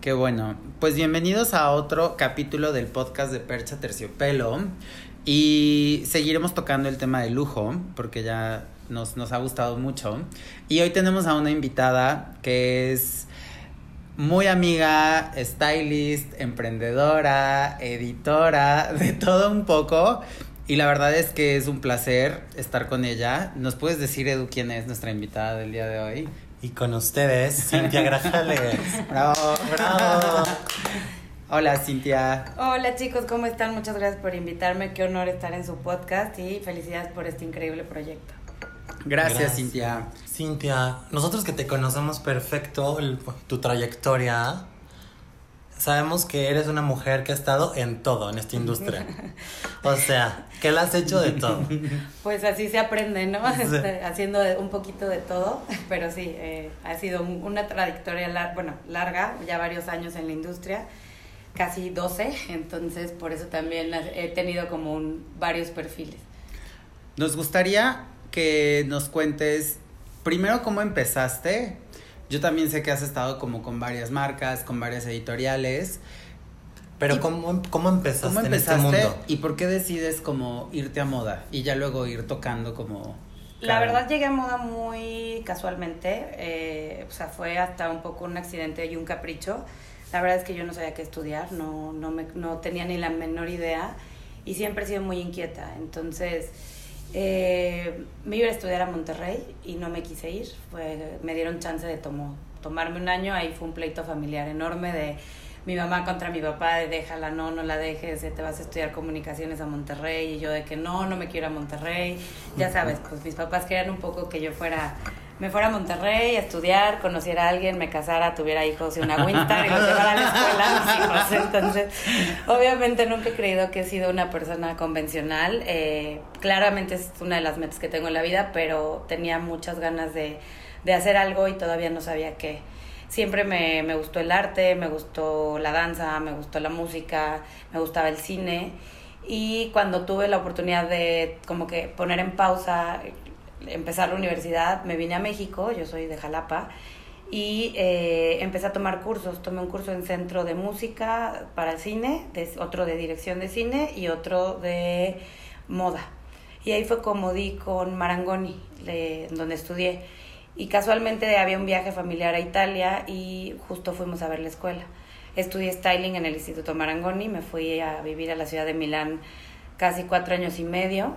Qué bueno. Pues bienvenidos a otro capítulo del podcast de Percha Terciopelo. Y seguiremos tocando el tema de lujo, porque ya nos, nos ha gustado mucho. Y hoy tenemos a una invitada que es muy amiga, stylist, emprendedora, editora, de todo un poco. Y la verdad es que es un placer estar con ella. ¿Nos puedes decir, Edu, quién es nuestra invitada del día de hoy? Y con ustedes, Cintia Grajales. ¡Bravo! ¡Bravo! Hola, Cintia. Hola chicos, ¿cómo están? Muchas gracias por invitarme. Qué honor estar en su podcast y felicidades por este increíble proyecto. Gracias, Cintia. Cintia, nosotros que te conocemos perfecto, el- tu trayectoria, sabemos que eres una mujer que ha estado en todo en esta industria. O sea, que la has hecho de todo. Pues así se aprende, ¿no? Sí. Este, Haciendo un poquito de todo, pero sí, eh, ha sido un- una trayectoria lar- bueno, larga, ya varios años en la industria, casi 12, entonces por eso también he tenido como un, varios perfiles. Nos gustaría que nos cuentes primero cómo empezaste. Yo también sé que has estado como con varias marcas, con varias editoriales. Pero Y- ¿cómo, cómo empezaste, ¿Cómo en este mundo? y por qué decides como irte a moda y ya luego ir tocando como... La verdad llegué a moda muy casualmente, eh, o sea, fue hasta un poco un accidente y un capricho. La verdad es que yo no sabía qué estudiar, no, no, me, no tenía ni la menor idea y siempre he sido muy inquieta. Entonces, eh, me iba a estudiar a Monterrey y no me quise ir. Fue, me dieron chance de tomo- tomarme un año, ahí fue un pleito familiar enorme de mi mamá contra mi papá, de déjala, no, no la dejes, te vas a estudiar comunicaciones a Monterrey, y yo de que no, no me quiero a Monterrey, ya sabes, pues mis papás querían un poco que yo fuera, me fuera a Monterrey a estudiar, conociera a alguien, me casara, tuviera hijos y una Winstar y los llevara a la escuela mis hijos, entonces, obviamente nunca he creído que he sido una persona convencional, eh, claramente es una de las metas que tengo en la vida, pero tenía muchas ganas de, de hacer algo y todavía no sabía qué siempre me, me gustó el arte, me gustó la danza, me gustó la música, me gustaba el cine. Y cuando tuve la oportunidad de como que poner en pausa, empezar la universidad, me vine a México, yo soy de Jalapa, y eh, empecé a tomar cursos. Tomé un curso en centro de música para el cine, de- otro de dirección de cine y otro de moda. Y ahí fue como di con Marangoni, le- donde estudié. Y casualmente había un viaje familiar a Italia y justo fuimos a ver la escuela. Estudié styling en el Instituto Marangoni, me fui a vivir a la ciudad de Milán casi cuatro años y medio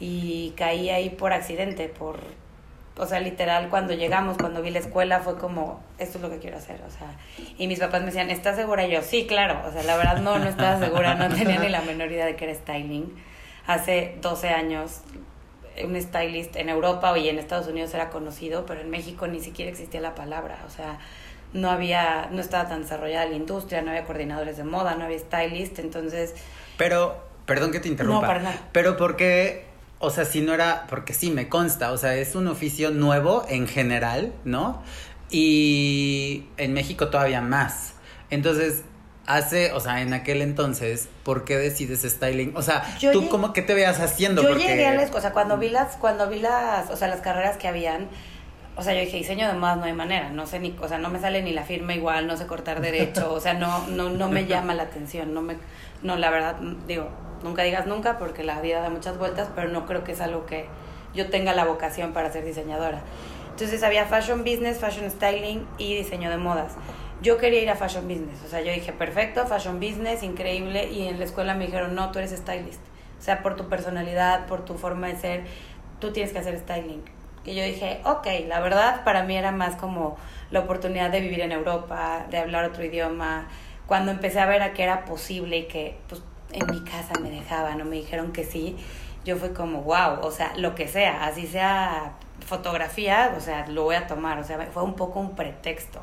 y caí ahí por accidente, por, o sea, literal, cuando llegamos, cuando vi la escuela, fue como, esto es lo que quiero hacer, o sea, y mis papás me decían, ¿estás segura? Y yo, sí, claro, o sea, la verdad no, no estaba segura, no tenía ni la menor idea de que era styling. Hace 12 años un stylist en Europa y en Estados Unidos era conocido, pero en México ni siquiera existía la palabra, o sea, no había, no estaba tan desarrollada la industria, no había coordinadores de moda, no había stylist, entonces, Pero, perdón que te interrumpa. No, para nada. Pero porque, o sea, si no era, porque sí, me consta, o sea, es un oficio nuevo en general, ¿no? Y en México todavía más. Entonces, hace, o sea, en aquel entonces, ¿por qué decides styling? O sea, Yo ¿tú llegué- cómo que te veas haciendo? yo Porque- llegué a la escuela, o sea, cuando vi las, cuando vi las, o sea, las carreras que habían, o sea, yo dije, diseño de modas no hay manera, no sé ni, o sea, no me sale ni la firma igual, no sé cortar derecho, o sea, no, no, no me llama la atención, no me, no, la verdad, digo, nunca digas nunca porque la vida da muchas vueltas, pero no creo que es algo que yo tenga la vocación para ser diseñadora. Entonces había fashion business, fashion styling y diseño de modas. Yo quería ir a fashion business, o sea, yo dije, perfecto, fashion business, increíble, y en la escuela me dijeron, no, tú eres stylist. O sea, por tu personalidad, por tu forma de ser, tú tienes que hacer styling. Y yo dije, ok, la verdad para mí era más como la oportunidad de vivir en Europa, de hablar otro idioma. Cuando empecé a ver a que era posible y que pues, en mi casa me dejaban o me dijeron que sí, yo fui como, wow, o sea, lo que sea, así sea fotografía, o sea, lo voy a tomar, o sea, fue un poco un pretexto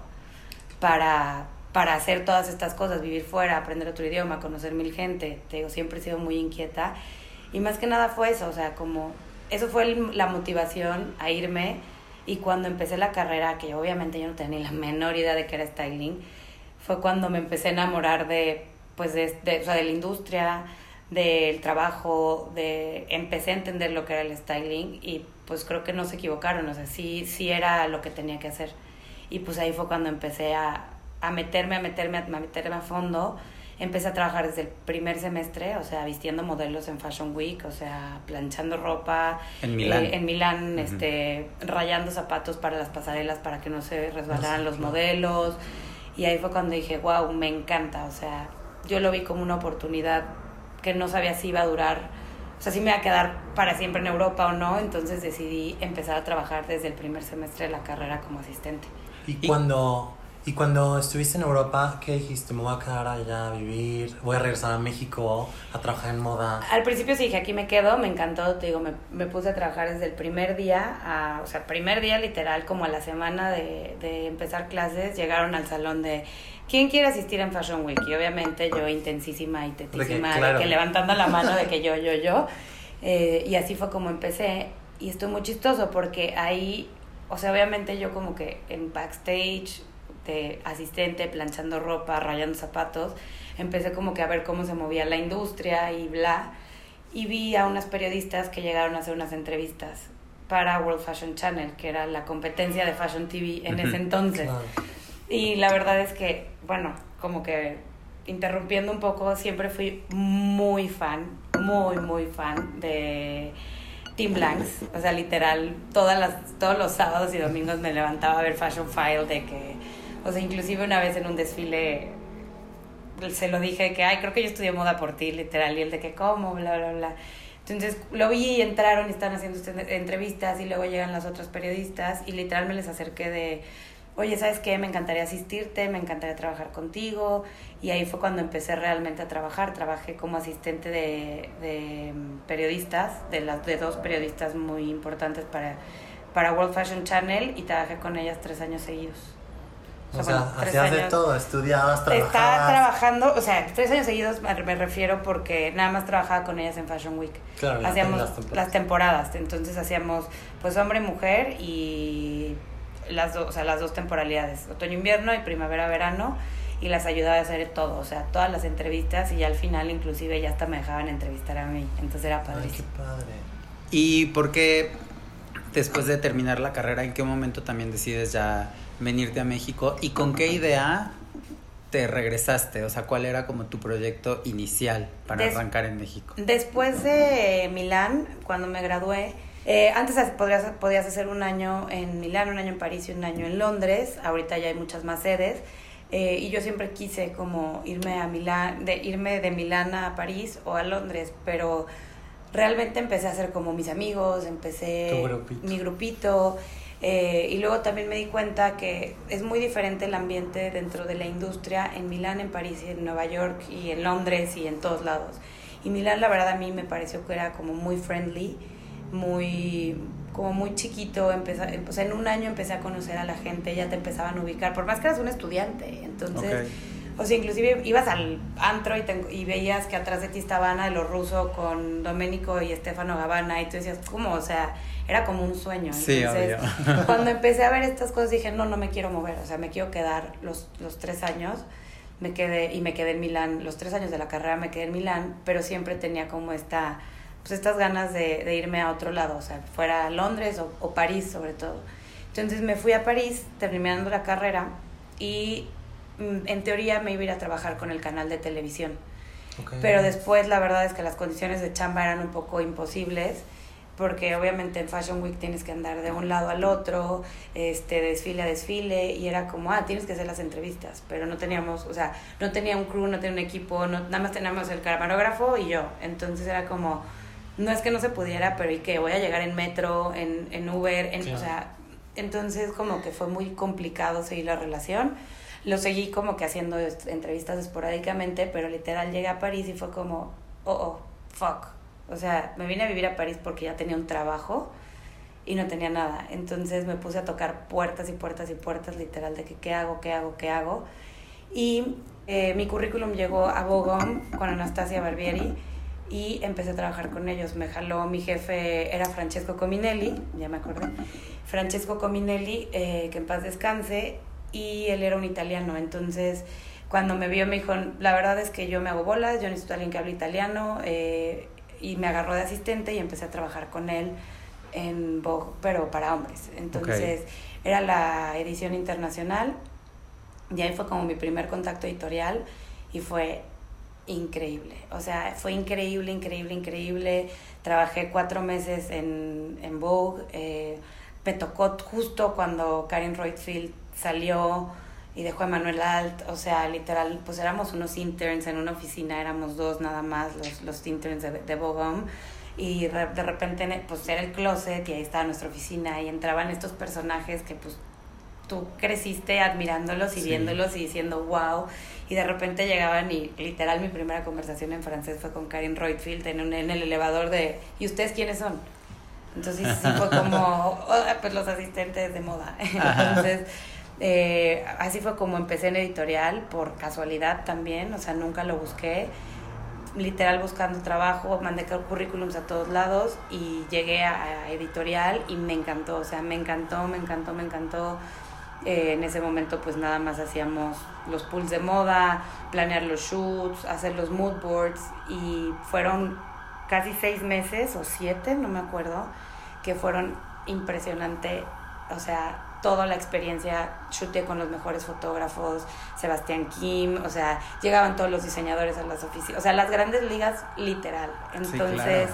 para para hacer todas estas cosas, vivir fuera, aprender otro idioma, conocer mil gente. Te digo, siempre he sido muy inquieta. Y más que nada fue eso, o sea, como eso fue el- la motivación a irme. Y cuando empecé la carrera, que obviamente yo no tenía ni la menor idea de que era styling, fue cuando me empecé a enamorar de, pues, de, de, o sea, de la industria, del trabajo, de empecé a entender lo que era el styling y pues creo que no se equivocaron, o sea, sí, sí era lo que tenía que hacer. Y pues ahí fue cuando empecé a, a meterme, a meterme, a meterme a fondo. Empecé a trabajar desde el primer semestre, o sea, vistiendo modelos en Fashion Week, o sea, planchando ropa. En Milán. eh, en Milán, Ujú. este, rayando zapatos para las pasarelas para que no se resbalaran sí, los claro. modelos. Y ahí fue cuando dije, wow, me encanta. O sea, yo lo vi como una oportunidad que no sabía si iba a durar, o sea, si me iba a quedar para siempre en Europa o no. Entonces decidí empezar a trabajar desde el primer semestre de la carrera como asistente. Y, Y- cuando y cuando estuviste en Europa, ¿qué dijiste? Me voy a quedar allá a vivir, voy a regresar a México a trabajar en moda. Al principio sí dije, aquí me quedo, me encantó, te digo, me, me puse a trabajar desde el primer día, a, o sea, primer día literal, como a la semana de, de empezar clases, llegaron al salón de, ¿quién quiere asistir en Fashion Week? Y obviamente yo intensísima y tetísima, de que, claro. levantando la mano de que yo, yo, yo. Eh, y así fue como empecé. Y estoy muy chistoso porque ahí, o sea, obviamente yo como que en backstage, de asistente, planchando ropa, rayando zapatos, empecé como que a ver cómo se movía la industria y bla. Y vi a unas periodistas que llegaron a hacer unas entrevistas para World Fashion Channel, que era la competencia de Fashion TV en ese entonces. Claro. Y la verdad es que, bueno, como que interrumpiendo un poco, siempre fui muy fan, muy, muy fan de Team Blanks. O sea, literal, todas las, todos los sábados y domingos me levantaba a ver Fashion File de que, o sea, inclusive una vez en un desfile se lo dije que, ay, creo que yo estudié moda por ti, literal, y el de que, ¿cómo? Bla, bla, bla. Entonces lo vi y entraron y están haciendo entrevistas y luego llegan las otras periodistas y literal me les acerqué de, oye, ¿sabes qué? Me encantaría asistirte, me encantaría trabajar contigo. Y ahí fue cuando empecé realmente a trabajar. Trabajé como asistente de, de mm, periodistas, de, las, de dos periodistas muy importantes para, para World Fashion Channel y trabajé con ellas tres años seguidos. O sea, bueno, hacías de todo, estudiabas, Estaba trabajabas. trabajando, o sea, tres años seguidos me refiero porque nada más trabajaba con ellas en Fashion Week. Claro, hacíamos las las temporadas. entonces hacíamos pues hombre mujer y las dos, o sea, las dos temporalidades, otoño invierno y primavera verano y las ayudaba a hacer todo, o sea, todas las entrevistas y ya al final inclusive ya hasta me dejaban entrevistar a mí, entonces era Ay, qué padrísimo. padre. ¿Y por qué después de terminar la carrera, en qué momento también decides ya venirte a México? ¿Y con qué idea te regresaste? O sea, ¿cuál era como tu proyecto inicial para Des- arrancar en México? Después de Milán, cuando me gradué, eh, antes podrías, podías hacer un año en Milán, un año en París y un año en Londres. Ahorita ya hay muchas más sedes. Eh, y yo siempre quise como irme a Milán, de irme de Milán a París o a Londres, pero realmente empecé a hacer como mis amigos, empecé mi grupito. Eh, y luego también me di cuenta que es muy diferente el ambiente dentro de la industria en Milán, en París, y en Nueva York y en Londres y en todos lados. Y Milán, la verdad, a mí me pareció que era como muy friendly, muy como muy chiquito, empezó, o sea, en un año empecé a conocer a la gente, ya te empezaban a ubicar, por más que eras un estudiante, entonces, o sea, inclusive ibas al antro y, te- y veías que atrás de ti estaba Ana de los Russo con Doménico y Estefano Gabbana y tú decías, ¿cómo? O sea, era como un sueño. Sí, Entonces, obvio. cuando empecé a ver estas cosas dije, no, no me quiero mover, o sea, me quiero quedar los, los tres años, me quedé y me quedé en Milán, los tres años de la carrera me quedé en Milán, pero siempre tenía como esta, pues estas ganas de, de irme a otro lado, o sea, fuera a Londres o, o París sobre todo. Entonces me fui a París terminando la carrera y mm, en teoría me iba a ir a trabajar con el canal de televisión. Ok. Pero después la verdad es que las condiciones de chamba eran un poco imposibles porque obviamente en Fashion Week tienes que andar de un lado al otro, este desfile a desfile y era como, ah, tienes que hacer las entrevistas, pero no teníamos, o sea, no tenía un crew, no tenía un equipo, no, nada más teníamos el camarógrafo y yo, entonces era como, no es que no se pudiera, pero y que voy a llegar en metro, en, en Uber, en, o sea, entonces como que fue muy complicado seguir la relación. Lo seguí como que haciendo entrevistas esporádicamente, pero literal llegué a París y fue como, oh, oh, fuck. O sea, me vine a vivir a París porque ya tenía un trabajo y no tenía nada. Entonces me puse a tocar puertas y puertas y puertas, literal, de que qué hago, qué hago, qué hago. Y eh, mi currículum llegó a Bogom con Anastasia Barbieri y empecé a trabajar con ellos. Me jaló mi jefe, era Francesco Cominelli, ya me acordé. Francesco Cominelli, eh, que en paz descanse, y él era un italiano. Entonces, cuando me vio, me dijo: La verdad es que yo me hago bolas, yo necesito a alguien que hable italiano. Eh, y me agarró de asistente y empecé a trabajar con él en Vogue, pero para hombres. Entonces, era la edición internacional y ahí fue como mi primer contacto editorial y fue increíble. O sea, fue increíble, increíble, increíble. Trabajé cuatro meses en, en Vogue. Eh, me tocó justo cuando Karen Reutefield salió y dejó a Manuel Alt. O sea, literal, pues éramos unos interns en una oficina, éramos dos nada más, los, los interns de, de Vogue. Y de repente, pues era el closet y ahí estaba nuestra oficina y entraban estos personajes que pues tú creciste admirándolos y viéndolos y diciendo wow. Y de repente llegaban y literal mi primera conversación en francés fue con Karin Reutfield en, un, en el elevador de ¿y ustedes quiénes son? Entonces sí fue como, oh, pues los asistentes de moda. Entonces, eh, así fue como empecé en editorial, por casualidad también, o sea, nunca lo busqué. Literal buscando trabajo, mandé currículums a todos lados y llegué a, editorial y me encantó, o sea, me encantó, me encantó, me encantó eh, en ese momento pues nada más hacíamos los pools de moda, planear los shoots, hacer los mood boards y fueron casi seis meses o siete, no me acuerdo, que fueron impresionante, o sea, toda la experiencia, shooté con los mejores fotógrafos, Sebastián Kim, o sea, llegaban todos los diseñadores a las oficinas, o sea, las grandes ligas literal. Entonces,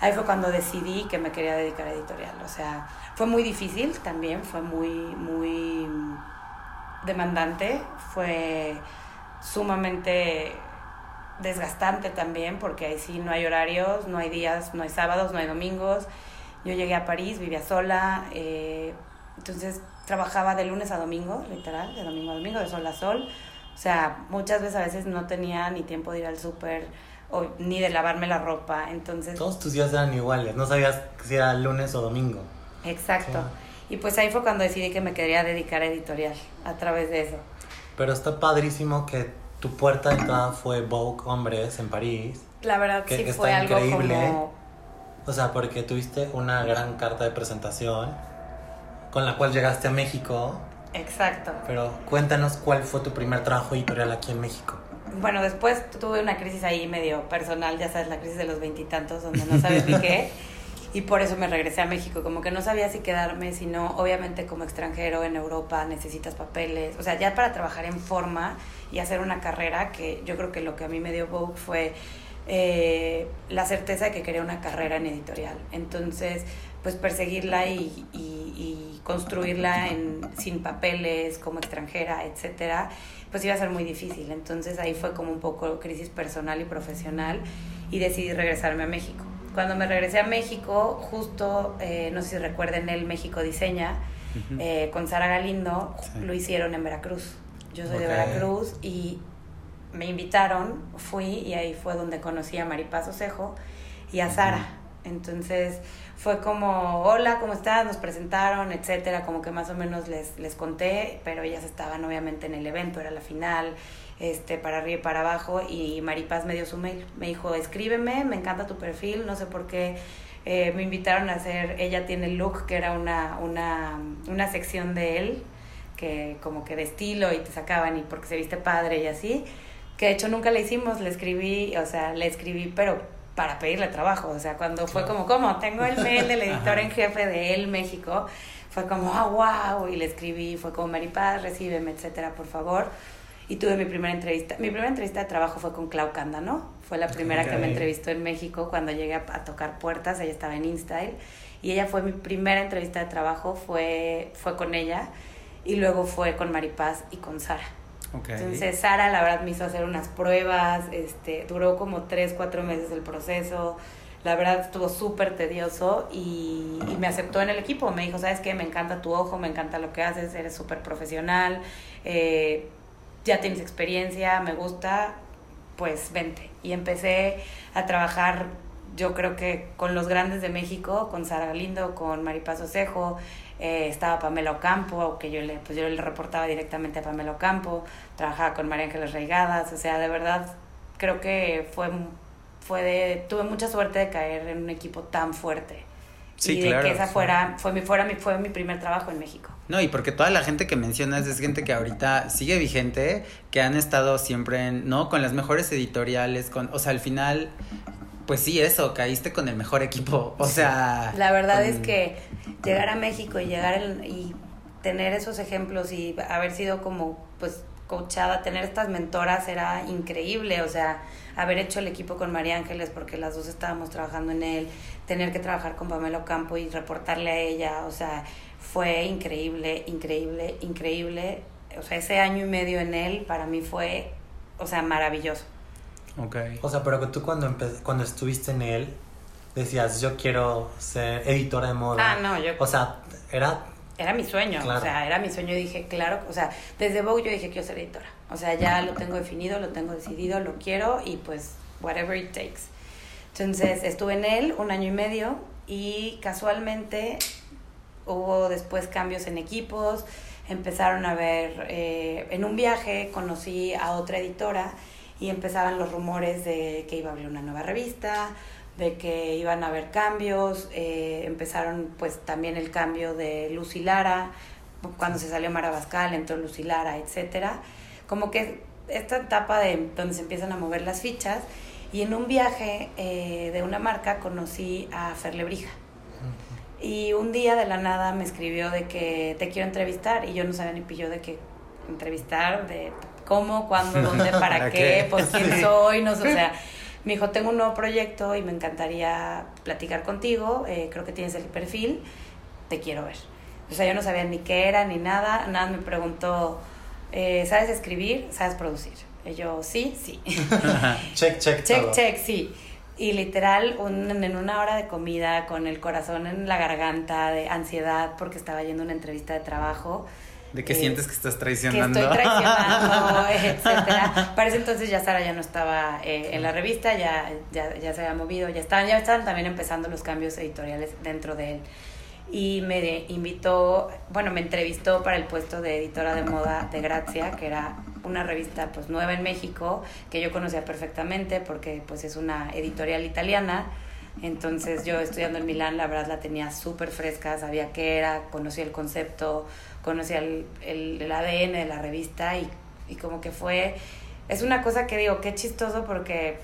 ahí fue cuando decidí que me quería dedicar a editorial, o sea, fue muy difícil también, fue muy, muy demandante, fue sumamente desgastante también, porque ahí sí no hay horarios, no hay días, no hay sábados, no hay domingos. Yo llegué a París, vivía sola, eh, entonces trabajaba de lunes a domingo, literal, de domingo a domingo, de sol a sol. O sea, muchas veces a veces no tenía ni tiempo de ir al súper ni de lavarme la ropa, entonces... Todos tus días eran iguales, no sabías si era lunes o domingo. Exacto. Y pues ahí fue cuando decidí que me quería dedicar a editorial, a través de eso. Pero está padrísimo que tu puerta de entrada fue Vogue Hombres en París. La verdad que, sí fue algo como... O sea, porque tuviste una gran carta de presentación con la cual llegaste a México. Exacto. Pero cuéntanos cuál fue tu primer trabajo editorial aquí en México. Bueno, después tuve una crisis ahí medio personal, ya sabes, la crisis de los veintitantos, donde no sabes ni qué. y por eso me regresé a México, como que no sabía si quedarme, si no, obviamente como extranjero en Europa necesitas papeles, o sea, ya para trabajar en forma y hacer una carrera, que yo creo que lo que a mí me dio Vogue fue eh, la certeza de que quería una carrera en editorial, entonces pues perseguirla y, y, construirla en, sin papeles, como extranjera, etcétera, pues iba a ser muy difícil, entonces ahí fue como un poco crisis personal y profesional y decidí regresarme a México. Cuando me regresé a México, justo, eh, no sé si recuerden, el México Diseña, eh, con Sara Galindo, lo hicieron en Veracruz. Yo soy de Veracruz y me invitaron, fui y ahí fue donde conocí a Maripaz Osejo y a Sara. Entonces fue como, hola, ¿cómo estás? Nos presentaron, etcétera, como que más o menos les, les conté, pero ellas estaban obviamente en el evento, era la final, este, para arriba y para abajo, y Maripaz me dio su mail. Me dijo, escríbeme, me encanta tu perfil, no sé por qué. Eh, me invitaron a hacer, ella tiene look, que era una, una, una sección de él, que como que de estilo y te sacaban y porque se viste padre y así, que de hecho nunca le hicimos, le escribí, o sea, le escribí, pero para pedirle trabajo, o sea, cuando fue como, ¿cómo? Tengo el mail del editor en jefe de él, México, fue como, ah, wow, y le escribí, fue como, Maripaz, recíbeme, etcétera, por favor y tuve mi primera entrevista. Mi primera entrevista de trabajo fue con Clau ¿no? Fue la primera que me entrevistó en México cuando llegué a, tocar puertas. Ella estaba en InStyle. Y ella fue mi primera entrevista de trabajo, fue, fue con ella. Y luego fue con Maripaz y con Sara. Entonces Sara la verdad me hizo hacer unas pruebas, este, duró como tres, cuatro meses el proceso, la verdad estuvo súper tedioso y, y, me aceptó en el equipo, me dijo, sabes qué, me encanta tu ojo, me encanta lo que haces, eres súper profesional, eh, ya tienes experiencia, me gusta, pues vente. Y empecé a trabajar, yo creo que con los grandes de México, con Sara Galindo, con Maripaz Osejo, eh, estaba Pamela Ocampo, que yo le, pues yo le reportaba directamente a Pamela Ocampo, trabajaba con María Ángeles Reigadas, o sea, de verdad creo que fue, fue de, tuve mucha suerte de caer en un equipo tan fuerte. Sí, y de claro, que esa fuera, fue mi, fuera mi, fue mi primer trabajo en México. No, y porque toda la gente que mencionas es gente que ahorita sigue vigente, que han estado siempre en, ¿no? Con las mejores editoriales, con, o sea, al final, pues sí, eso, caíste con el mejor equipo, o sea... La verdad con- es que llegar a México y llegar en- y tener esos ejemplos y haber sido como pues coachada, tener estas mentoras era increíble, o sea, haber hecho el equipo con María Ángeles porque las dos estábamos trabajando en él, tener que trabajar con Pamela Ocampo y reportarle a ella, o sea, fue increíble, increíble, increíble. O sea, ese año y medio en él para mí fue, o sea, maravilloso. Ok. O sea, pero que tú cuando, cuando estuviste en él, decías, yo quiero ser editora de moda. Ah, no, yo O sea, era... era mi sueño, Claro. o sea, era mi sueño y dije, claro, o sea, desde Vogue yo dije quiero ser editora, o sea, ya lo tengo definido, lo tengo decidido, lo quiero y pues whatever it takes. Entonces estuve en él un año y medio y casualmente hubo después cambios en equipos, empezaron a ver, eh, en un viaje conocí a otra editora y empezaban los rumores de que iba a abrir una nueva revista, de que iban a haber cambios, eh, empezaron pues también el cambio de Lucy Lara, cuando se salió Mara Bascal, entró Lucy Lara, etcétera. Como que esta etapa de donde se empiezan a mover las fichas y en un viaje eh, de una marca conocí a Fer Lebrija. Y un día de la nada me escribió de que te quiero entrevistar y yo no sabía ni pillo de qué entrevistar, de cómo, cuándo, dónde, para, ¿Para qué, qué? pues quién Sí. soy, no sé, o sea, me dijo, tengo un nuevo proyecto y me encantaría platicar contigo, eh, creo que tienes el perfil, te quiero ver. O sea, yo no sabía ni qué era ni nada, nada me preguntó, eh, ¿sabes escribir? ¿Sabes producir? Y yo, sí, sí. Check, check, Check, todo. check, sí. Y literal, un- en una hora de comida, con el corazón en la garganta, de ansiedad, porque estaba yendo a una entrevista de trabajo. De que eh, sientes que estás Que traicionando. estoy traicionando, etcétera. Para ese entonces ya Sara ya no estaba eh, en la revista, ya, ya, ya se había movido, ya estaban, ya estaban también empezando los cambios editoriales dentro de él. Y me de- invitó, bueno, me entrevistó para el puesto de editora de moda de Grazia, que era una revista pues nueva en México, que yo conocía perfectamente porque pues es una editorial italiana. Entonces yo estudiando en Milán, la verdad la tenía súper fresca, sabía qué era, conocía el concepto, conocía el, el, el ADN de la revista y, y como que fue, es una cosa que digo, qué chistoso porque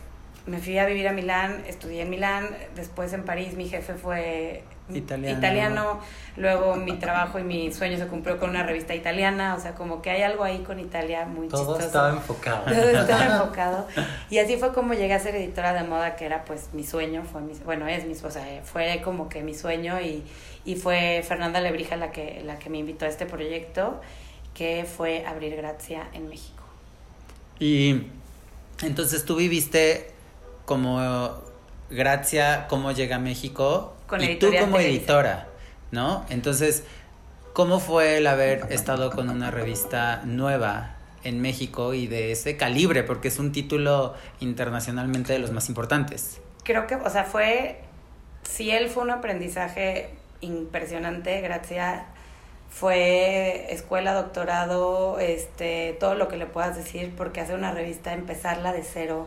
me fui a vivir a Milán, estudié en Milán, después en París mi jefe fue Italiano. italiano, luego mi trabajo y mi sueño se cumplió con una revista italiana, o sea, como que hay algo ahí con Italia muy Todo chistoso. estaba enfocado. Todo estaba enfocado. Y así fue como llegué a ser editora de moda, que era pues mi sueño, fue mi, bueno, es mi, o sea, fue como que mi sueño y, y fue Fernanda Lebrija la que, la que me invitó a este proyecto, que fue Abrir Gracia en México. Y entonces tú viviste como Gracia, cómo llega a México Con y tú como Televisa. editora, ¿no? Entonces, ¿cómo fue el haber estado con una revista nueva en México y de ese calibre? Porque es un título internacionalmente de los más importantes. Creo que, o sea, fue, si él fue un aprendizaje impresionante, Gracia fue escuela, doctorado, este, todo lo que le puedas decir, porque hacer una revista, empezarla de cero,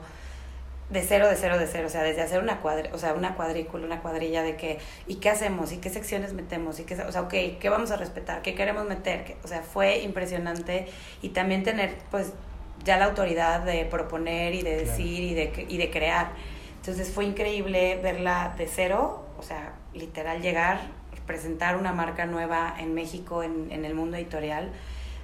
de cero, de cero, de cero, o sea, desde hacer una cuadri, o sea, una cuadrícula, una cuadrilla de que, ¿y qué hacemos? ¿Y qué secciones metemos? ¿Y qué, o sea, ok, ¿qué vamos a respetar? ¿Qué queremos meter? ¿Qué- o sea, fue impresionante y también tener, pues, ya la autoridad de proponer y de Claro. decir y de, y de crear. Entonces fue increíble verla de cero, o sea, literal llegar, presentar una marca nueva en México, en, en el mundo editorial.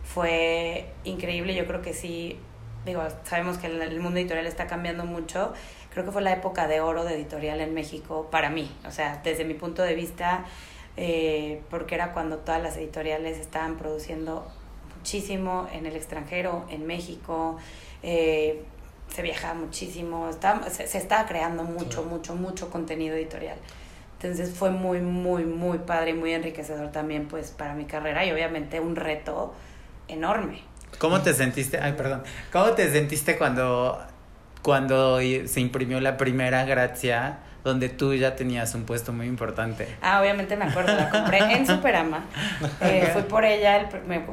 Fue increíble, yo creo que sí, digo, sabemos que el, mundo editorial está cambiando mucho. Creo que fue la época de oro de editorial en México para mí, o sea, desde mi punto de vista, eh, porque era cuando todas las editoriales estaban produciendo muchísimo en el extranjero, en México, eh, se viajaba muchísimo, estaba, se, se estaba creando mucho, mucho, mucho contenido editorial. Entonces fue muy, muy, muy padre y muy enriquecedor también pues para mi carrera y obviamente un reto enorme. ¿Cómo te sentiste? Ay, perdón. ¿Cómo te sentiste cuando, cuando se imprimió la primera Gracia donde tú ya tenías un puesto muy importante. Ah, obviamente me acuerdo, la compré en Superama. Eh, fui por ella, el, me,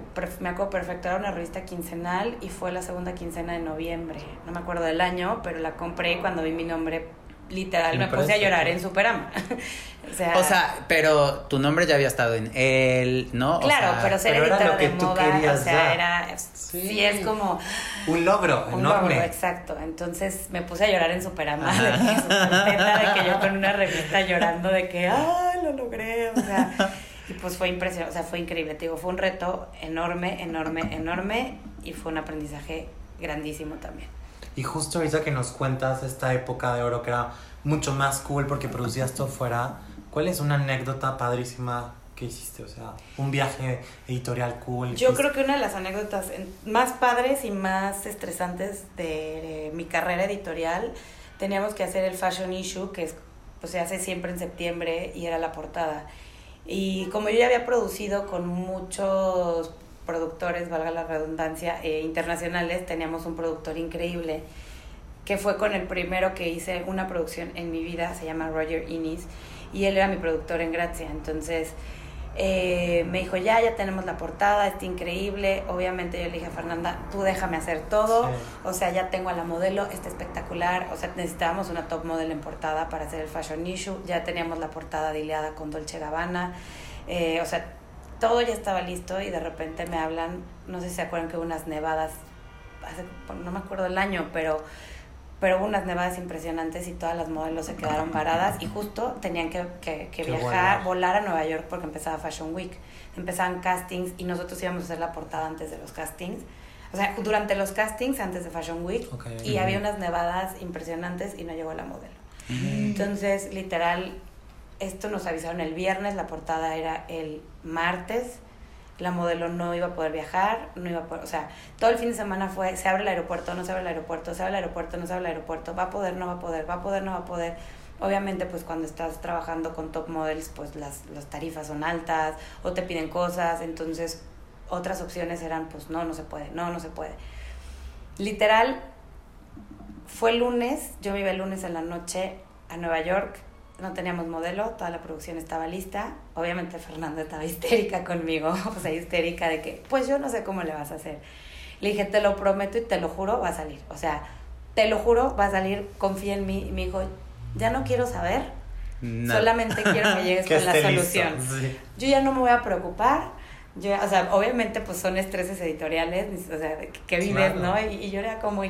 me acuerdo perfecto, era una revista quincenal y fue la segunda quincena de noviembre. No me acuerdo del año, pero la compré cuando vi mi nombre literal me, puse a llorar en Superama. o, sea, o sea, pero tu nombre ya había estado en él, ¿no? Claro, pero ser editora de moda, o sea, era sí. es como un logro un enorme. Logro, exacto. Entonces me puse a llorar en Superama, de que, de que yo con una revista llorando de que ¡ay, lo logré! O sea, y pues fue impresionante, o sea, fue increíble, te digo, fue un reto enorme, enorme, enorme y fue un aprendizaje grandísimo también. Y justo ahorita que nos cuentas esta época de oro que era mucho más cool porque producías todo fuera, ¿cuál es una anécdota padrísima que hiciste? O sea, un viaje editorial cool. Yo creo que una de las anécdotas más padres y más estresantes de, mi carrera editorial, teníamos que hacer el Fashion Issue, que es, pues, se hace siempre en septiembre y era la portada. Y como yo ya había producido con muchos productores, valga la redundancia, eh, internacionales, teníamos un productor increíble que fue con el primero que hice una producción en mi vida, se llama Roger Innis, y él era mi productor en Gracia. Entonces eh, me dijo, ya, ya tenemos la portada, está increíble. Obviamente yo le dije a Fernanda, tú déjame hacer todo. O sea, ya tengo a la modelo, está espectacular. O sea, necesitábamos una top model en portada para hacer el fashion issue. Ya teníamos la portada dileada con Dolce Gabbana. Eh, o sea, todo ya estaba listo y de repente me hablan, no sé si se acuerdan que hubo unas nevadas, hace, no me acuerdo el año, pero, pero hubo unas nevadas impresionantes y todas las modelos se quedaron varadas y justo tenían que, que, viajar, volar a Nueva York porque empezaba Fashion Week. Empezaban castings y nosotros íbamos a hacer la portada antes de los castings. O sea, durante los castings, antes de Fashion Week, y había unas nevadas impresionantes y no llegó la modelo. Entonces, literal, esto nos avisaron el viernes, la portada era el martes, la modelo no iba a poder viajar, no iba a poder, o sea, todo el fin de semana fue, se abre el aeropuerto, no se abre el aeropuerto, se abre el aeropuerto, no se abre el aeropuerto, va a poder, no va a poder, va a poder, no va a poder. Obviamente, pues cuando estás trabajando con top models, pues las, las tarifas son altas o te piden cosas, entonces otras opciones eran, pues no, no se puede, no, no se puede. Literal, fue lunes, yo me iba el lunes en la noche a Nueva York, no teníamos modelo, toda la producción estaba lista. Obviamente Fernanda estaba histérica conmigo, o sea, histérica de que, pues yo no sé cómo le vas a hacer. Le dije, te lo prometo y te lo juro, va a salir. O sea, te lo juro, va a salir, confía en mí. Y me dijo, ya no quiero saber, solamente quiero que llegues con la solución. Yo ya no me voy a preocupar. Yo, o sea, obviamente pues son estreses editoriales, o sea, que vives, ¿no? Y, y yo era como,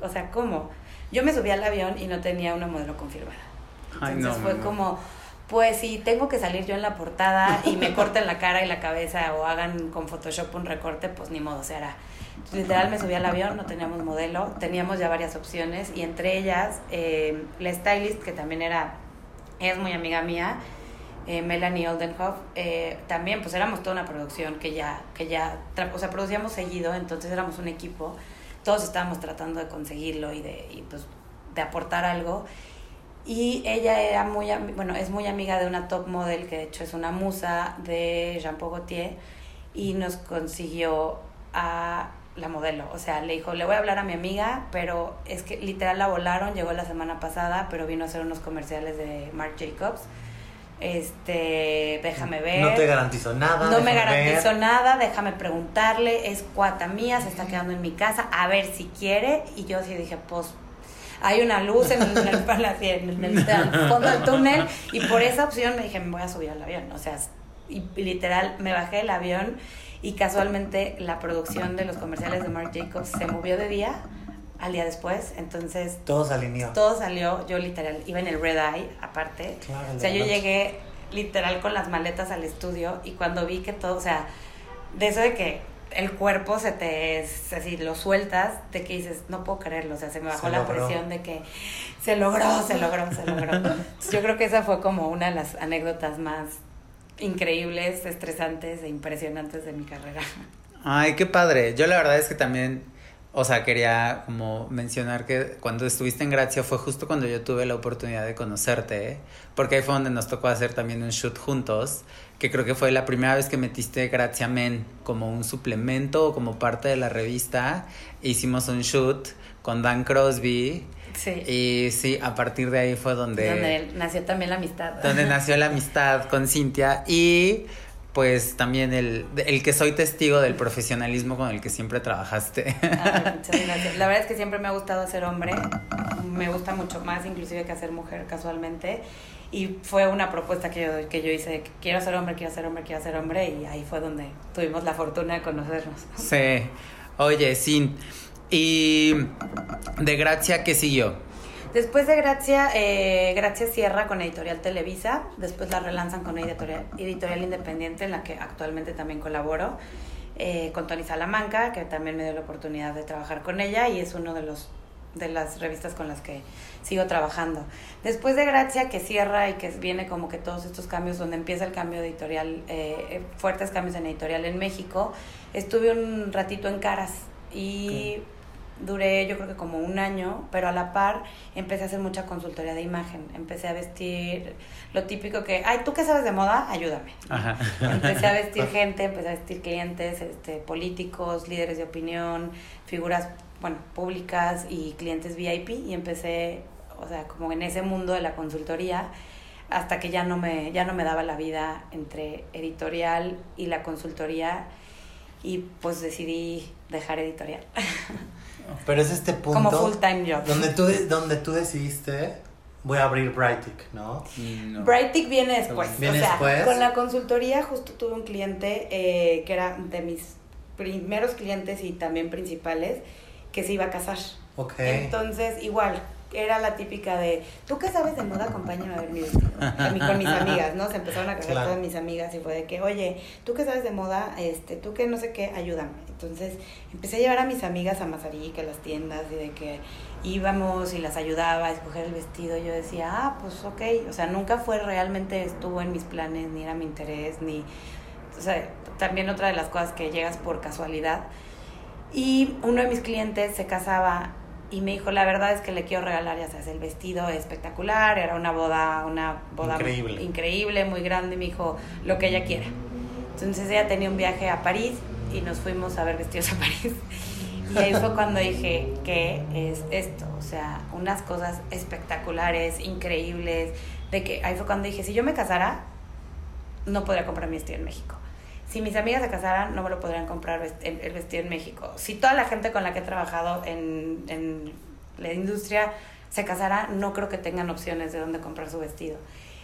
o sea, ¿cómo? Yo me subí al avión y no tenía una modelo confirmada. Entonces fue como, pues si tengo que salir yo en la portada y me corten la cara y la cabeza o hagan con Photoshop un recorte, pues ni modo se hará. Literal me subí al avión, no teníamos modelo, teníamos ya varias opciones y entre ellas eh, la stylist que también era, es muy amiga mía, eh, Melanie Oldenhoff, eh, también pues éramos toda una producción que ya, que ya, o sea, producíamos seguido, entonces éramos un equipo, todos estábamos tratando de conseguirlo y de, y pues, de aportar algo y ella era muy, bueno, es muy amiga de una top model que de hecho es una musa de Jean Paul Gaultier y nos consiguió a la modelo. O sea, le dijo, le voy a hablar a mi amiga, pero es que literal la volaron, llegó la semana pasada, pero vino a hacer unos comerciales de Marc Jacobs. Este, déjame ver. No te garantizo nada. No me garantizo nada, déjame preguntarle, es cuata mía, se está quedando en mi casa, a ver si quiere. Y yo sí dije, pues hay una luz en el, en el, fondo del túnel y por esa opción me dije, me voy a subir al avión. O sea, y, literal me bajé del avión y casualmente la producción de los comerciales de Marc Jacobs se movió de día al día después, entonces... Todo salió. Todo salió, yo literal iba en el red eye aparte. o sea, yo llegué literal con las maletas al estudio y cuando vi que todo, o sea, de eso de que el cuerpo se te, así lo sueltas, de que dices, no puedo creerlo, o sea, se me bajó la presión de que se logró, se logró, se logró. Yo creo que esa fue como una de las anécdotas más increíbles, estresantes e impresionantes de mi carrera. Ay, qué padre. Yo la verdad es que también, o sea, quería como mencionar que cuando estuviste en Gracia fue justo cuando yo tuve la oportunidad de conocerte, porque ahí fue donde nos tocó hacer también un shoot juntos que creo que fue la primera vez que metiste Gracia Men como un suplemento o como parte de la revista. Hicimos un shoot con Dan Crosby. Sí. Y sí, a partir de ahí fue donde... Donde nació también la amistad. Donde nació la amistad con Cintia y pues también el, el que soy testigo del profesionalismo con el que siempre trabajaste. Ay, muchas gracias. La verdad es que siempre me ha gustado ser hombre. Me gusta mucho más inclusive que hacer mujer casualmente. Y fue una propuesta que yo, que yo hice quiero ser hombre, quiero ser hombre, quiero ser hombre. Y ahí fue donde tuvimos la fortuna de conocernos. Sí. Oye, Sin. ¿Y de Gracia qué siguió? Después de Gracia, eh, Gracia cierra con Editorial Televisa, después la relanzan con Editorial, Editorial Independiente, en la que actualmente también colaboro, eh, con Tony Salamanca, que también me dio la oportunidad de trabajar con ella y es uno de los de las revistas con las que sigo trabajando. Después de Gracia, que cierra y que viene como que todos estos cambios, donde empieza el cambio de editorial, eh, fuertes cambios en editorial en México, estuve un ratito en Caras y duré yo creo que como un año, pero a la par empecé a hacer mucha consultoría de imagen. Empecé a vestir lo típico que, ay, ¿tú qué sabes de moda? Ayúdame. Empecé a vestir gente, empecé a vestir clientes, este, políticos, líderes de opinión, figuras, bueno, públicas y clientes VIP y empecé, o sea, como en ese mundo de la consultoría hasta que ya no me ya no me daba la vida entre editorial y la consultoría y pues decidí dejar editorial. Pero es este punto. Como full time job. Donde tú, donde tú decidiste, voy a abrir Brightic, ¿no? No. Brightic viene después. ¿Viene o sea, después? con la consultoría justo tuve un cliente eh, que era de mis primeros clientes y también principales que se iba a casar. Ok. Entonces, igual, era la típica de, ¿tú qué sabes de moda? Acompáñame a ver mi vestido. Con mis amigas, ¿no? Se empezaron a casar Claro. todas mis amigas y fue de que, oye, ¿tú qué sabes de moda? Este, ¿tú qué no sé qué? Ayúdame. Entonces, empecé a llevar a mis amigas a Mazarik, a las tiendas, y de que íbamos y las ayudaba a escoger el vestido. Yo decía, ah, pues ok. O sea, nunca fue realmente, estuvo en mis planes, ni era mi interés, ni... O sea, también otra de las cosas que llegas por casualidad. Y uno de mis clientes se casaba y me dijo, la verdad es que le quiero regalar, ya sabes, el vestido espectacular, era una boda, una boda Increíble. increíble, muy grande, y me dijo, lo que ella quiera. Entonces ella tenía un viaje a París y nos fuimos a ver vestidos a París. Y ahí fue cuando dije, ¿qué es esto? O sea, unas cosas espectaculares, increíbles, de que ahí fue cuando dije, si yo me casara, no podría comprar mi vestido en México. Si mis amigas se casaran, no me lo podrían comprar el, vestido en México. Si toda la gente con la que he trabajado en, en la industria se casara, no creo que tengan opciones de dónde comprar su vestido.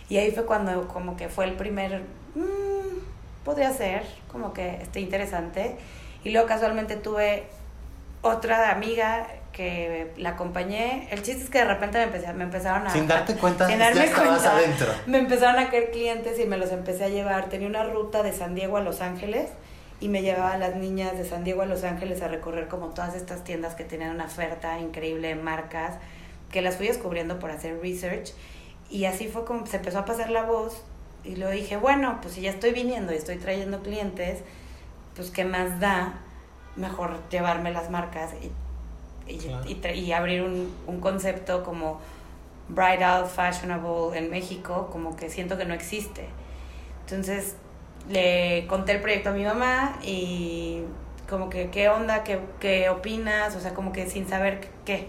Y ahí fue cuando como que fue el primer, "Mm, podría ser, como que esté interesante. Y luego casualmente tuve otra amiga que la acompañé. El chiste es que de repente me, empecé- me empezaron a... Sin darte cuenta, sin ya darme estabas cuenta, adentro. Me empezaron a caer clientes y me los empecé a llevar. Tenía una ruta de San Diego a Los Ángeles y me llevaba a las niñas de San Diego a Los Ángeles a recorrer como todas estas tiendas que tenían una oferta increíble de marcas, que las fui descubriendo por hacer research. Y así fue como se empezó a pasar la voz y luego dije, bueno, pues si ya estoy viniendo y estoy trayendo clientes, pues qué más da mejor llevarme las marcas y, y, Claro. y tra- y abrir un, un concepto como bridal, fashionable en México, como que siento que no existe. Entonces le conté el proyecto a mi mamá y como que, ¿qué onda? ¿Qué, qué opinas? O sea, como que sin saber qué.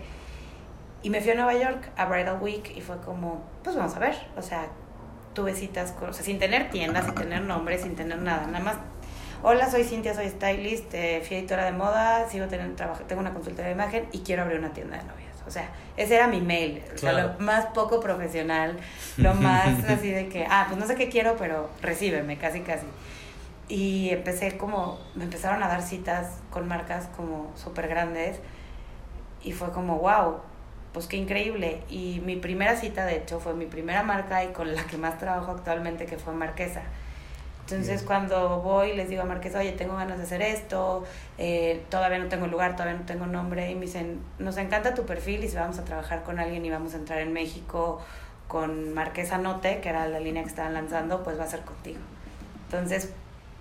Y me fui a Nueva York a Bridal Week y fue como, pues vamos a ver. O sea, tuve citas, con, o sea, sin tener tiendas, sin tener nombres, sin tener nada. Nada más, hola, soy Cintia, soy stylist, eh, fui editora de moda, sigo teniendo trabajo, tengo una consultoría de imagen y quiero abrir una tienda de novias. O sea, ese era mi mail. O sea, Claro. lo más poco profesional, lo más así de que, ah, pues no sé qué quiero, pero recíbeme, casi, casi. Y empecé como, me empezaron a dar citas con marcas como súper grandes y fue como, wow, pues qué increíble. Y mi primera cita, de hecho, fue mi primera marca y con la que más trabajo actualmente, que fue Marquesa. Entonces, Bien. cuando voy, les digo a Marquesa, oye, tengo ganas de hacer esto, eh, todavía no tengo lugar, todavía no tengo nombre, y me dicen, nos encanta tu perfil y si vamos a trabajar con alguien y vamos a entrar en México con Marquesa Note, que era la línea que estaban lanzando, pues va a ser contigo. Entonces,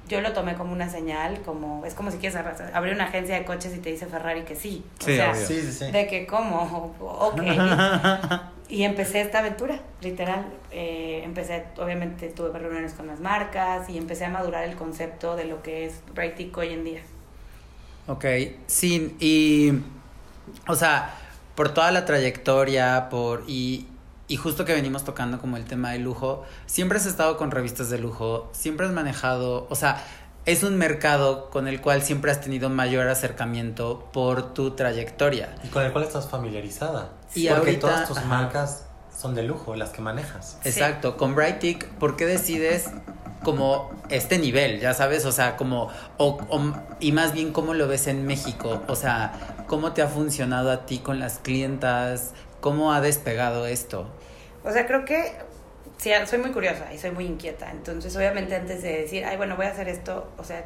yo lo tomé como una señal, como es como si quieres abrir una agencia de coches y te dice Ferrari que sí. O Sí, sea, obvio. Sí, sí, sí. de que cómo, ok. y empecé esta aventura, literal. Eh, empecé, obviamente tuve reuniones con las marcas y empecé a madurar el concepto de lo que es Brightic hoy en día. Ok, sí, y, o sea, por toda la trayectoria, por y, y justo que venimos tocando como el tema del lujo, siempre has estado con revistas de lujo, siempre has manejado, o sea, es un mercado con el cual siempre has tenido mayor acercamiento por tu trayectoria. Y con el cual estás familiarizada. Y Porque ahorita- todas tus ajá. marcas son de lujo, las que manejas. Exacto, con Brightic, ¿por qué decides como este nivel, ya sabes? O sea, como, o, o- y más bien cómo lo ves en México, o sea, cómo te ha funcionado a ti con las clientas, cómo ha despegado esto. O sea, creo que sí, soy muy curiosa y soy muy inquieta. Entonces, obviamente, antes de decir, ay, bueno, voy a hacer esto, o sea,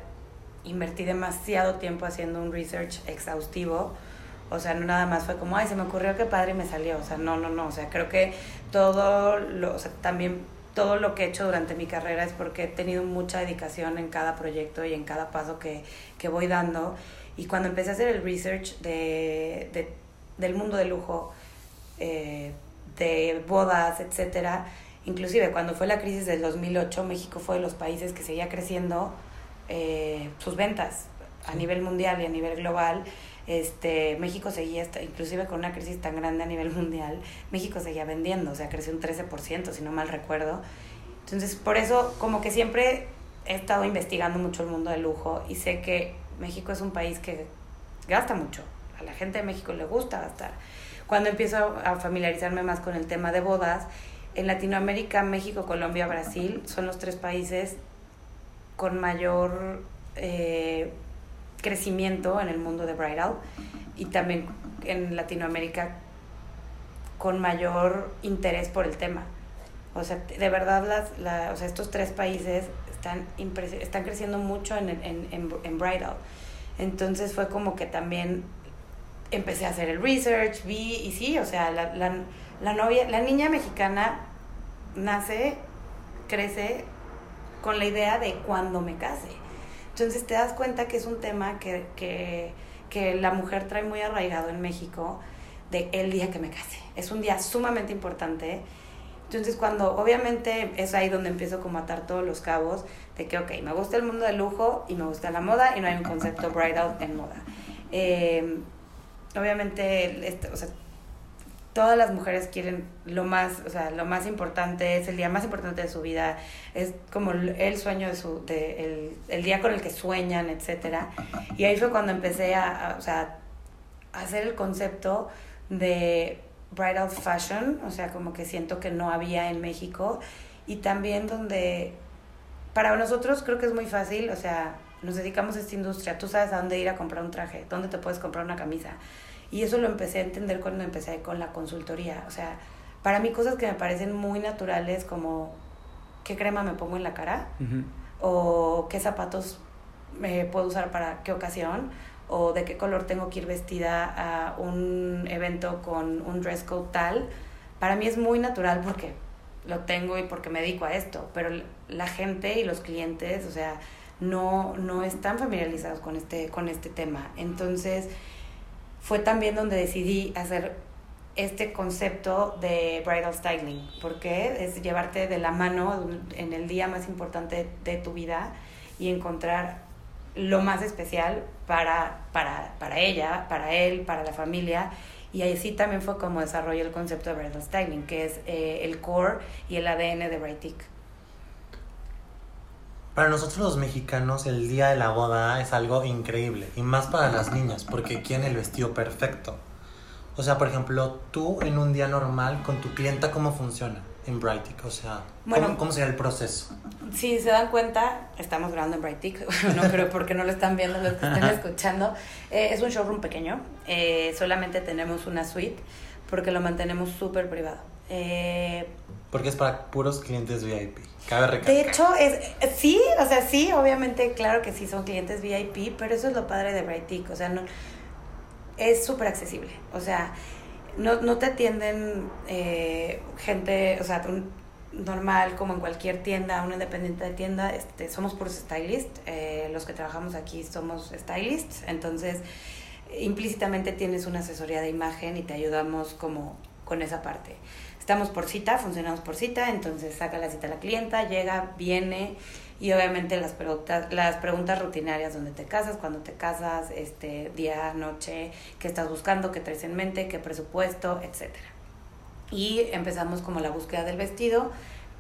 invertí demasiado tiempo haciendo un research exhaustivo. O sea, no nada más fue como, ay, se me ocurrió qué padre y me salió. O sea, no, no, no. O sea, creo que todo lo, o sea, también todo lo que he hecho durante mi carrera es porque he tenido mucha dedicación en cada proyecto y en cada paso que, que voy dando. Y cuando empecé a hacer el research de, de- del mundo del lujo, eh, de bodas, etcétera, inclusive cuando fue la crisis del 2008, México fue de los países que seguía creciendo eh, sus ventas a nivel mundial y a nivel global. Este, México seguía, inclusive con una crisis tan grande a nivel mundial, México seguía vendiendo, o sea, creció un 13%, si no mal recuerdo. Entonces, por eso, como que siempre he estado investigando mucho el mundo del lujo y sé que México es un país que gasta mucho. A la gente de México le gusta gastar. Cuando empiezo a familiarizarme más con el tema de bodas, en Latinoamérica, México, Colombia, Brasil son los tres países con mayor eh, crecimiento en el mundo de bridal y también en Latinoamérica con mayor interés por el tema. O sea, de verdad, las, la, o sea, estos tres países están, están creciendo mucho en, en, en, en bridal. Entonces fue como que también empecé a hacer el research, vi y sí, o sea, la, la, la novia, la niña mexicana nace, crece con la idea de cuando me case. Entonces te das cuenta que es un tema que, que, que la mujer trae muy arraigado en México de el día que me case. Es un día sumamente importante. Entonces cuando obviamente es ahí donde empiezo a atar todos los cabos de que, ok, me gusta el mundo del lujo y me gusta la moda y no hay un concepto bridal en moda. Eh, obviamente, este, o sea, todas las mujeres quieren lo más, o sea, lo más importante, es el día más importante de su vida, es como el sueño de su, de el, el día con el que sueñan, etcétera. Y ahí fue cuando empecé a, a, o sea, a hacer el concepto de bridal fashion, o sea, como que siento que no había en México y también donde para nosotros creo que es muy fácil, o sea, nos dedicamos a esta industria, tú sabes a dónde ir a comprar un traje, dónde te puedes comprar una camisa. Y eso lo empecé a entender cuando empecé con la consultoría, o sea, para mí cosas que me parecen muy naturales como qué crema me pongo en la cara o qué zapatos me puedo usar para qué ocasión o de qué color tengo que ir vestida a un evento con un dress code tal, para mí es muy natural porque lo tengo y porque me dedico a esto, pero la gente y los clientes, o sea, no, no están familiarizados con este, con este tema. Entonces, fue también donde decidí hacer este concepto de bridal styling, porque es llevarte de la mano en el día más importante de tu vida y encontrar lo más especial para, para, para ella, para él, para la familia. Y así también fue como desarrollé el concepto de bridal styling, que es eh, el core y el ADN de Brightic. Para nosotros los mexicanos el día de la boda es algo increíble y más para las niñas porque quieren el vestido perfecto. O sea, por ejemplo, tú en un día normal con tu clienta, ¿cómo funciona en Brightic? O sea, ¿cómo, Bueno. cómo sería el proceso? Si se dan cuenta, estamos grabando en Brightic, no creo porque no lo están viendo los que están escuchando. Eh, es un showroom pequeño, eh, solamente tenemos una suite porque lo mantenemos súper privado. Eh, Porque es para puros clientes VIP. Cabe recalcar. de hecho, es, sí, o sea, sí, obviamente, claro que sí son clientes VIP, pero eso es lo padre de Brightic, o sea, no, es súper accesible, o sea, no, no te atienden eh, gente, o sea, un- normal como en cualquier tienda, una independiente de tienda, este, somos puros stylists, eh, los que trabajamos aquí somos stylists, entonces implícitamente tienes una asesoría de imagen y te ayudamos como con esa parte. Estamos por cita, funcionamos por cita, entonces saca la cita a la clienta, llega, viene y obviamente las preguntas, las preguntas rutinarias, donde te casas, cuando te casas, este, día, noche, qué estás buscando, qué traes en mente, qué presupuesto, etcétera. Y empezamos como la búsqueda del vestido.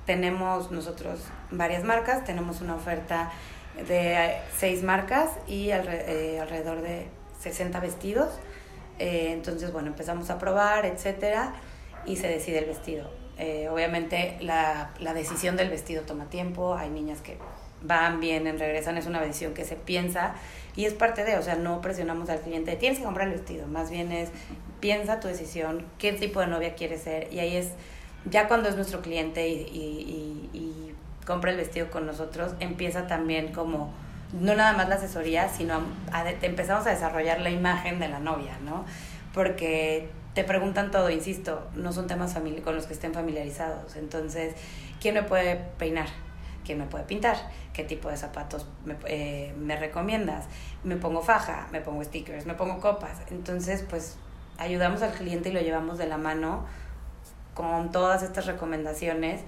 Tenemos nosotros varias marcas, tenemos una oferta de seis marcas y eh, alrededor de 60 vestidos. Eh, entonces, bueno, empezamos a probar, etcétera, y se decide el vestido. Eh, obviamente la, la, decisión del vestido toma tiempo, hay niñas que van, vienen, regresan, es una decisión que se piensa y es parte de, o sea, no presionamos al cliente, tienes que comprar el vestido, más bien es, piensa tu decisión, qué tipo de novia quieres ser. Y ahí es, ya cuando es nuestro cliente y, y, y, y compra el vestido con nosotros, empieza también como, no nada más la asesoría, sino a, empezamos a desarrollar la imagen de la novia, ¿no? Porque te preguntan todo, insisto, no son temas con los que estén familiarizados. Entonces, ¿quién me puede peinar? ¿Quién me puede pintar? ¿Qué tipo de zapatos me, eh, me recomiendas? Me pongo faja, me pongo stickers, me pongo copas. Entonces, pues ayudamos al cliente y lo llevamos de la mano con todas estas recomendaciones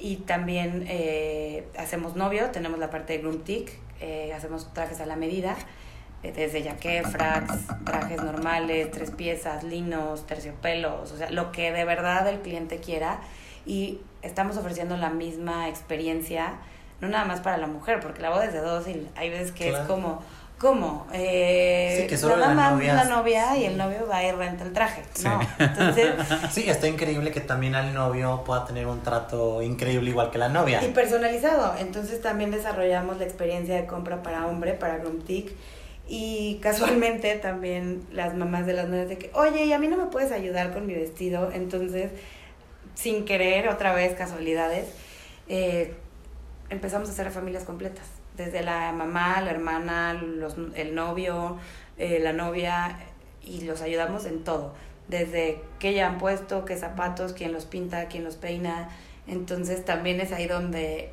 y también eh, hacemos novio, tenemos la parte de Groom eh, hacemos trajes a la medida desde jaque, fracs, trajes normales, tres piezas, linos, terciopelos, o sea, lo que de verdad el cliente quiera. Y estamos ofreciendo la misma experiencia, no nada más para la mujer, porque la boda es de dos y hay veces que es como, ¿cómo? Eh, sí, que solo la más novia... la novia y el novio va y renta el traje. No, entonces... Sí, está increíble que también al novio pueda tener un trato increíble igual que la novia. Y personalizado. Entonces también desarrollamos la experiencia de compra para hombre, para Groomtic y casualmente también las mamás de las novias de que, oye, ¿y a mí no me puedes ayudar con mi vestido? Entonces, sin querer, otra vez casualidades, eh, empezamos a hacer familias completas. Desde la mamá, la hermana, los, el novio, eh, la novia, y los ayudamos en todo. Desde qué ya han puesto, qué zapatos, quién los pinta, quién los peina. Entonces también es ahí donde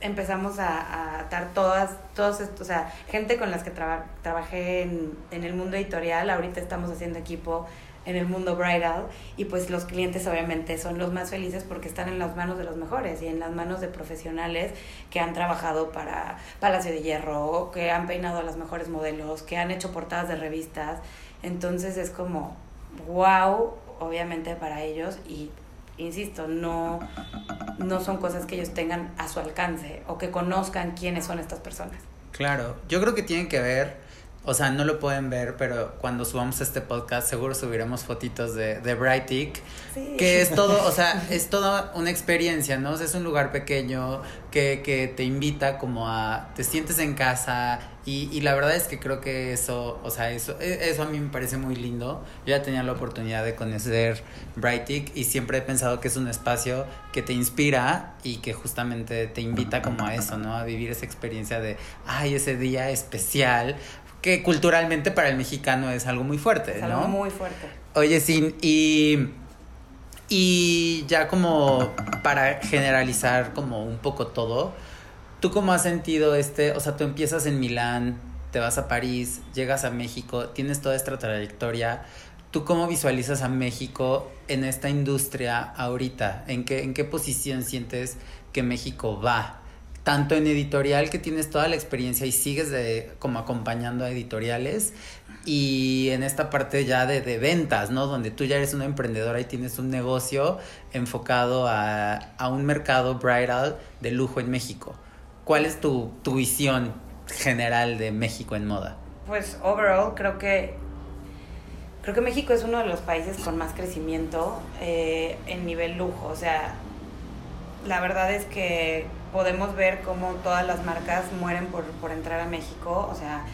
empezamos a, a dar todas, todos estos, o sea, gente con las que trabajé en, en, el mundo editorial, ahorita estamos haciendo equipo en el mundo bridal y pues los clientes obviamente son los más felices porque están en las manos de los mejores y en las manos de profesionales que han trabajado para Palacio de Hierro, que han peinado a los mejores modelos, que han hecho portadas de revistas, entonces es como wow, obviamente para ellos y insisto, no, no son cosas que ellos tengan a su alcance o que conozcan quiénes son estas personas. Claro, yo creo que tienen que ver, o sea, no lo pueden ver, pero cuando subamos este podcast seguro subiremos fotitos de, de Brightic, Sí. que es todo, o sea, es toda una experiencia, ¿no? O sea, es un lugar pequeño que, que te invita como a, te sientes en casa y, y la verdad es que creo que eso, o sea, eso, e- eso a mí me parece muy lindo. Yo ya tenía la oportunidad de conocer Brightic y siempre he pensado que es un espacio que te inspira y que justamente te invita como a eso, ¿no? A vivir esa experiencia de, ay, ese día especial, que culturalmente para el mexicano es algo muy fuerte, Es ¿no? algo muy fuerte. Oye, sí, y, y ya como para generalizar como un poco todo, ¿tú cómo has sentido este, o sea, tú empiezas en Milán, te vas a París, llegas a México, tienes toda esta trayectoria, ¿tú cómo visualizas a México en esta industria ahorita? ¿En qué, en qué posición sientes que México va? Tanto en editorial que tienes toda la experiencia y sigues de, como acompañando a editoriales y en esta parte ya de, de ventas, ¿no? Donde tú ya eres una emprendedora y tienes un negocio enfocado a, a un mercado bridal de lujo en México. ¿Cuál es tu, tu visión general de México en moda? Pues overall creo que creo que México es uno de los países con más crecimiento eh, en nivel lujo. O sea, la verdad es que podemos ver cómo todas las marcas mueren por, por entrar a México. O sea,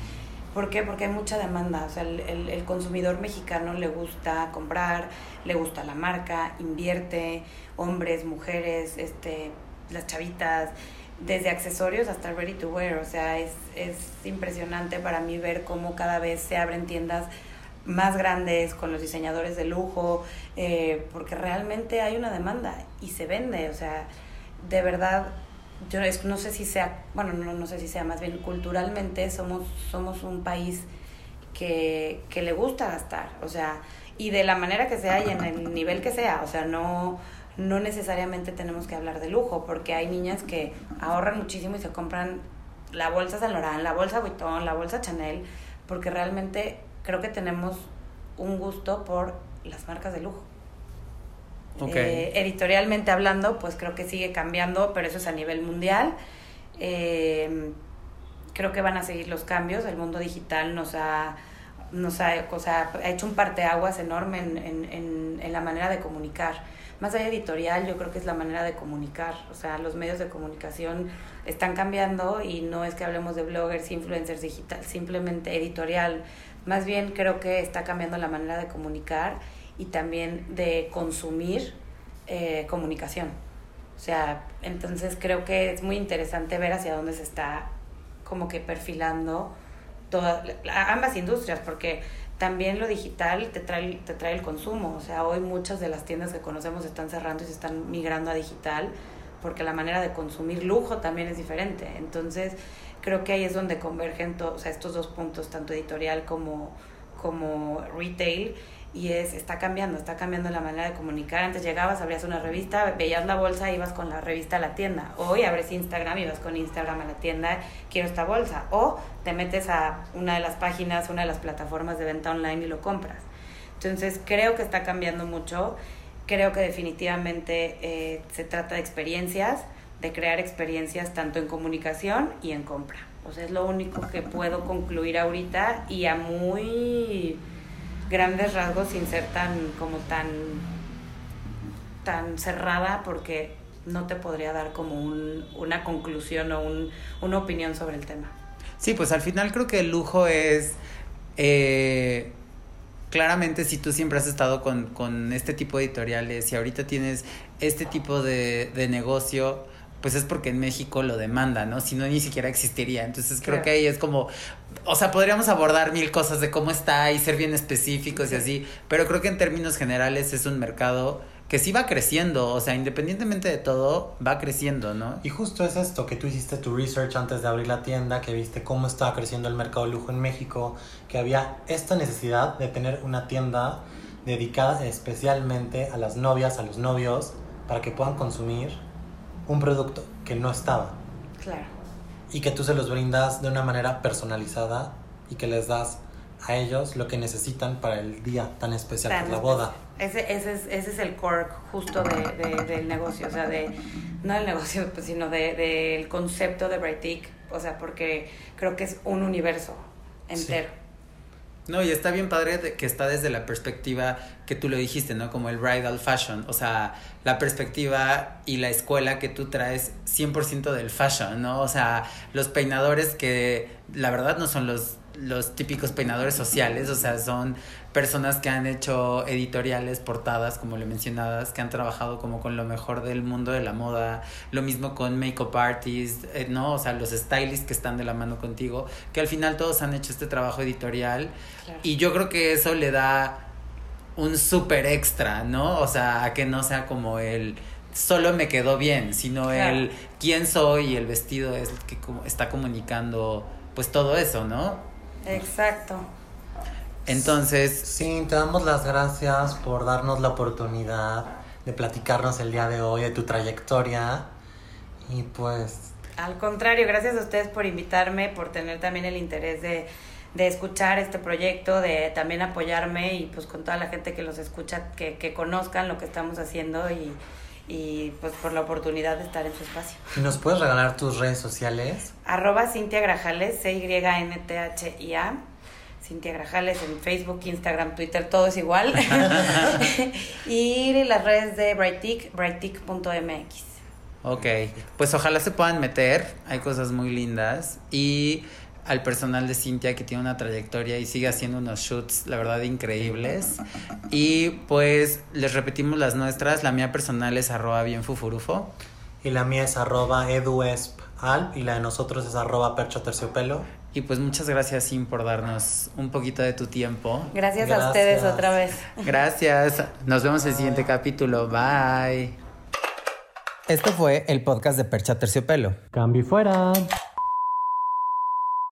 ¿por qué? Porque hay mucha demanda. O sea, el, el, consumidor mexicano le gusta comprar, le gusta la marca, invierte, hombres, mujeres, este, las chavitas desde accesorios hasta ready to wear. O sea, es, es impresionante para mí ver cómo cada vez se abren tiendas más grandes con los diseñadores de lujo, eh, porque realmente hay una demanda y se vende. O sea, de verdad, yo no sé si sea, bueno, no, no sé si sea, más bien culturalmente somos, somos un país que, que le gusta gastar, o sea, y de la manera que sea y en el nivel que sea, o sea, no, no necesariamente tenemos que hablar de lujo, porque hay niñas que ahorran muchísimo y se compran la bolsa Laurent, la bolsa Vuitton, la bolsa Chanel, porque realmente creo que tenemos un gusto por las marcas de lujo. Eh, editorialmente hablando, pues creo que sigue cambiando, pero eso es a nivel mundial. Eh, creo que van a seguir los cambios. El mundo digital nos ha, nos ha, o sea, ha hecho un parteaguas enorme en, en, en, la manera de comunicar. Más allá editorial, yo creo que es la manera de comunicar. O sea, los medios de comunicación están cambiando y no es que hablemos de bloggers, influencers digital, simplemente editorial. Más bien creo que está cambiando la manera de comunicar y también de consumir eh, comunicación. O sea, entonces creo que es muy interesante ver hacia dónde se está como que perfilando todas ambas industrias, porque también lo digital te trae, te trae el consumo. O sea, hoy muchas de las tiendas que conocemos están cerrando y se están migrando a digital, porque la manera de consumir lujo también es diferente. Entonces, creo que ahí es donde convergen todos, estos dos puntos, tanto editorial como, como retail y es está cambiando, está cambiando la manera de comunicar. Antes llegabas, abrías una revista, veías la bolsa, ibas con la revista a la tienda. Hoy abres Instagram y vas con Instagram a la tienda, quiero esta bolsa. O te metes a una de las páginas, una de las plataformas de venta online y lo compras. Entonces creo que está cambiando mucho. Creo que definitivamente eh, se trata de experiencias, de crear experiencias tanto en comunicación y en compra. O sea, es lo único que puedo concluir ahorita y a muy grandes rasgos sin ser tan como tan tan cerrada porque no te podría dar como un, una conclusión o un, una opinión sobre el tema. Sí, pues al final creo que el lujo es eh, claramente si tú siempre has estado con, con, este tipo de editoriales y ahorita tienes este tipo de, de negocio, pues es porque en México lo demanda, ¿no? Si no, ni siquiera existiría. Entonces creo que ahí es como, o sea, podríamos abordar mil cosas de cómo está y ser bien específicos y así, pero creo que en términos generales es un mercado que sí va creciendo, o sea, independientemente de todo, va creciendo, ¿no? Y justo es esto, que tú hiciste tu research antes de abrir la tienda, que viste cómo estaba creciendo el mercado de lujo en México, que había esta necesidad de tener una tienda dedicada especialmente a las novias, a los novios, para que puedan consumir un producto que no estaba. Claro. Y que tú se los brindas de una manera personalizada y que les das a ellos lo que necesitan para el día tan especial tan la boda. Ese, ese, es, ese es el core justo de, del negocio, o sea, de, no del negocio, pues, sino del de, concepto de Brightic, o sea, porque creo que es un universo entero. No, y está bien padre que está desde la perspectiva que tú lo dijiste, ¿no? Como el bridal fashion, o sea, la perspectiva y la escuela que tú traes 100% del fashion, ¿no? O sea, los peinadores que la verdad no son los los típicos peinadores sociales, o sea, son personas que han hecho editoriales, portadas, como le mencionabas, que han trabajado como con lo mejor del mundo de la moda, lo mismo con makeup artists, eh, ¿no? O sea, los stylists que están de la mano contigo, que al final todos han hecho este trabajo editorial y yo creo que eso le da un súper extra, ¿no? O sea, a que no sea como el solo me quedó bien, sino el quién soy y el vestido es el que está comunicando pues todo eso, ¿no? Exacto. Entonces... Sí, te damos las gracias por darnos la oportunidad de platicarnos el día de hoy de tu trayectoria. Y pues... Al contrario, gracias a ustedes por invitarme, por tener también el interés de, de escuchar este proyecto, de también apoyarme y pues con toda la gente que los escucha, que, que conozcan lo que estamos haciendo y, y pues por la oportunidad de estar en su espacio. ¿Y nos puedes regalar tus redes sociales? Arroba Cintia Grajales, C-Y-N-T-H-I-A. Cintia Grajales en Facebook, Instagram, Twitter, todo es igual. y las redes de Brightic, brightic.mx. Ok, pues ojalá se puedan meter, hay cosas muy lindas. Y al personal de Cintia que tiene una trayectoria y sigue haciendo unos shoots, la verdad, increíbles. Y pues les repetimos las nuestras. La mía personal es arroba bien fufurufo. Y la mía es arroba eduespal y la de nosotros es arroba percho terciopelo. Y pues muchas gracias, Sim, por darnos un poquito de tu tiempo. Gracias, gracias. a ustedes otra vez. Gracias. Nos vemos en el siguiente capítulo. Bye. Esto fue el podcast de Percha Terciopelo. Cambio fuera.